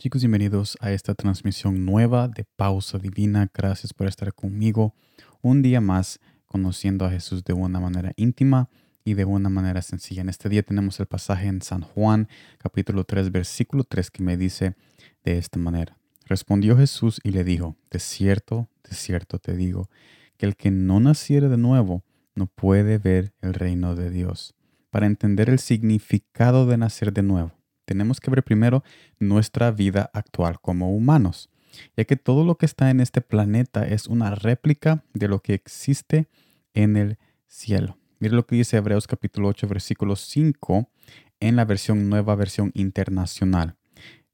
Chicos, bienvenidos a esta transmisión nueva de Pausa Divina. Gracias por estar conmigo un día más conociendo a Jesús de una manera íntima y de una manera sencilla. En este día tenemos el pasaje en San Juan, capítulo 3, versículo 3, que me dice de esta manera. Respondió Jesús y le dijo, de cierto, de cierto te digo, que el que no naciere de nuevo no puede ver el reino de Dios. Para entender el significado de nacer de nuevo, tenemos que ver primero nuestra vida actual como humanos, ya que todo lo que está en este planeta es una réplica de lo que existe en el cielo. Mire lo que dice Hebreos capítulo 8, versículo 5 en la versión nueva, versión internacional.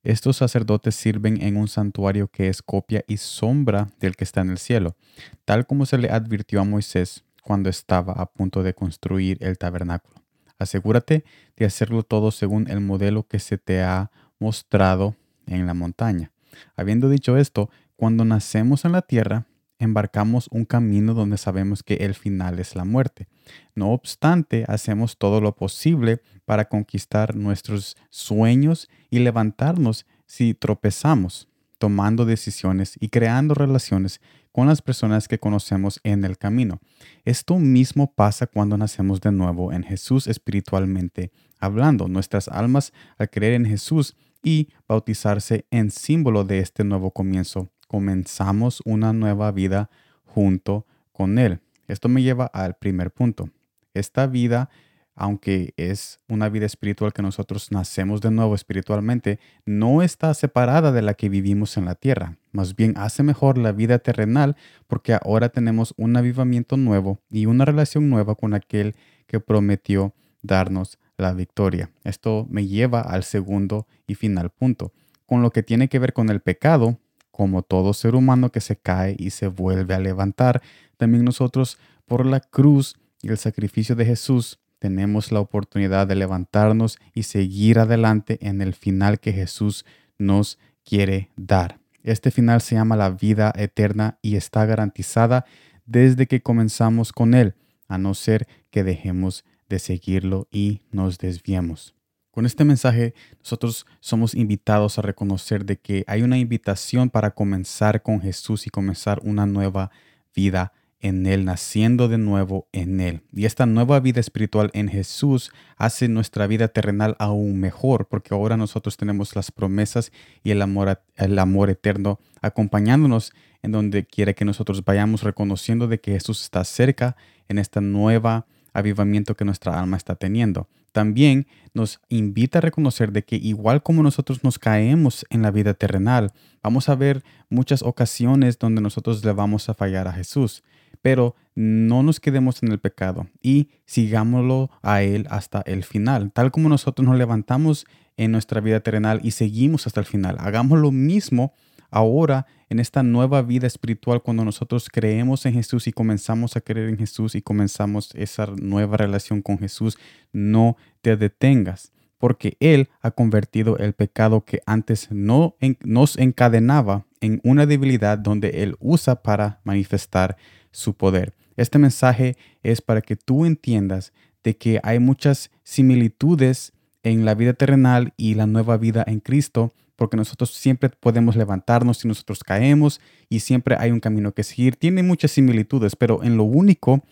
Estos sacerdotes sirven en un santuario que es copia y sombra del que está en el cielo, tal como se le advirtió a Moisés cuando estaba a punto de construir el tabernáculo. Asegúrate de hacerlo todo según el modelo que se te ha mostrado en la montaña. Habiendo dicho esto, cuando nacemos en la tierra, embarcamos un camino donde sabemos que el final es la muerte. No obstante, hacemos todo lo posible para conquistar nuestros sueños y levantarnos si tropezamos, tomando decisiones y creando relaciones con las personas que conocemos en el camino. Esto mismo pasa cuando nacemos de nuevo en Jesús espiritualmente hablando. Nuestras almas al creer en Jesús y bautizarse en símbolo de este nuevo comienzo, comenzamos una nueva vida junto con Él. Esto me lleva al primer punto. Esta vida aunque es una vida espiritual que nosotros nacemos de nuevo espiritualmente, no está separada de la que vivimos en la tierra. Más bien hace mejor la vida terrenal porque ahora tenemos un avivamiento nuevo y una relación nueva con aquel que prometió darnos la victoria. Esto me lleva al segundo y final punto. Con lo que tiene que ver con el pecado, como todo ser humano que se cae y se vuelve a levantar, también nosotros por la cruz y el sacrificio de Jesús tenemos la oportunidad de levantarnos y seguir adelante en el final que Jesús nos quiere dar. Este final se llama la vida eterna y está garantizada desde que comenzamos con Él, a no ser que dejemos de seguirlo y nos desviemos. Con este mensaje nosotros somos invitados a reconocer de que hay una invitación para comenzar con Jesús y comenzar una nueva vida en Él, naciendo de nuevo en Él. Y esta nueva vida espiritual en Jesús hace nuestra vida terrenal aún mejor, porque ahora nosotros tenemos las promesas y el amor, el amor eterno acompañándonos en donde quiera que nosotros vayamos reconociendo de que Jesús está cerca en esta nueva avivamiento que nuestra alma está teniendo. También nos invita a reconocer de que igual como nosotros nos caemos en la vida terrenal, vamos a ver muchas ocasiones donde nosotros le vamos a fallar a Jesús pero no nos quedemos en el pecado y sigámoslo a Él hasta el final, tal como nosotros nos levantamos en nuestra vida terrenal y seguimos hasta el final. Hagamos lo mismo ahora en esta nueva vida espiritual cuando nosotros creemos en Jesús y comenzamos a creer en Jesús y comenzamos esa nueva relación con Jesús. No te detengas porque Él ha convertido el pecado que antes no nos encadenaba en una debilidad donde Él usa para manifestar su poder. Este mensaje es para que tú entiendas de que hay muchas similitudes en la vida terrenal y la nueva vida en Cristo, porque nosotros siempre podemos levantarnos si nosotros caemos y siempre hay un camino que seguir. Tiene muchas similitudes, pero en lo único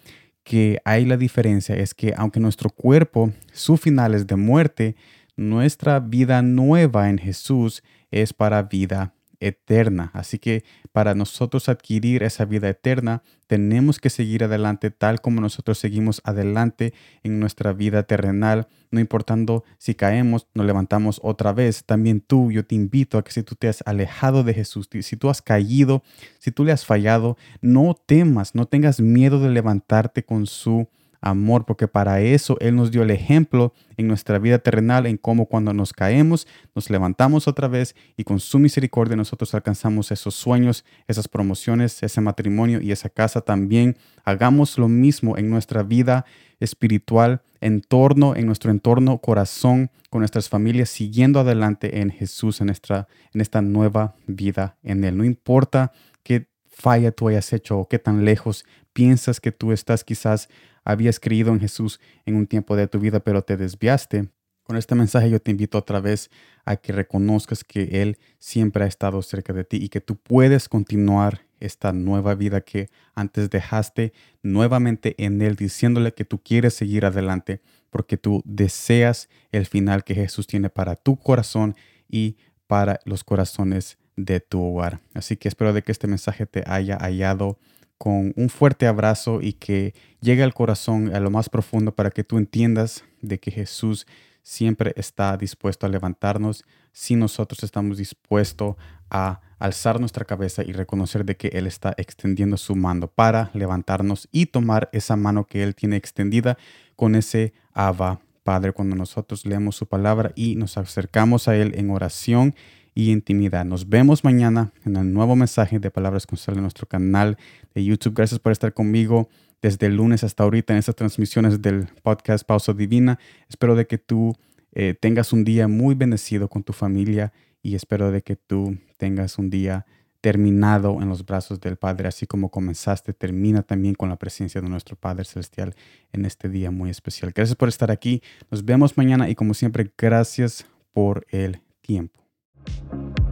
que hay la diferencia es que aunque nuestro cuerpo, su final es de muerte, nuestra vida nueva en Jesús es para vida eterna. Así que para nosotros adquirir esa vida eterna, tenemos que seguir adelante tal como nosotros seguimos adelante en nuestra vida terrenal, no importando si caemos, nos levantamos otra vez. También tú, yo te invito a que si tú te has alejado de Jesús, si tú has caído, si tú le has fallado, no temas, no tengas miedo de levantarte con su amor, porque para eso Él nos dio el ejemplo en nuestra vida terrenal, en cómo cuando nos caemos, nos levantamos otra vez y con su misericordia nosotros alcanzamos esos sueños, esas promociones, ese matrimonio y esa casa también. Hagamos lo mismo en nuestra vida espiritual, entorno, en nuestro entorno, corazón, con nuestras familias, siguiendo adelante en Jesús, en, en esta nueva vida en Él. No importa qué falla tú hayas hecho o qué tan lejos piensas que tú estás quizás habías creído en Jesús en un tiempo de tu vida, pero te desviaste. Con este mensaje yo te invito otra vez a que reconozcas que Él siempre ha estado cerca de ti y que tú puedes continuar esta nueva vida que antes dejaste nuevamente en Él, diciéndole que tú quieres seguir adelante porque tú deseas el final que Jesús tiene para tu corazón y para los corazones de tu hogar. Así que espero de que este mensaje te haya hallado con un fuerte abrazo y que llegue al corazón a lo más profundo para que tú entiendas de que Jesús siempre está dispuesto a levantarnos si nosotros estamos dispuestos a alzar nuestra cabeza y reconocer de que Él está extendiendo su mano para levantarnos y tomar esa mano que Él tiene extendida con ese Abba Padre. Cuando nosotros leemos su palabra y nos acercamos a Él en oración y intimidad. Nos vemos mañana en el nuevo mensaje de Palabras con Sal en nuestro canal de YouTube. Gracias por estar conmigo desde el lunes hasta ahorita en estas transmisiones del podcast Pausa Divina. Espero de que tú eh, tengas un día muy bendecido con tu familia y espero de que tú tengas un día terminado en los brazos del Padre, así como comenzaste, termina también con la presencia de nuestro Padre Celestial en este día muy especial. Gracias por estar aquí, nos vemos mañana y como siempre, gracias por el tiempo. Thank you.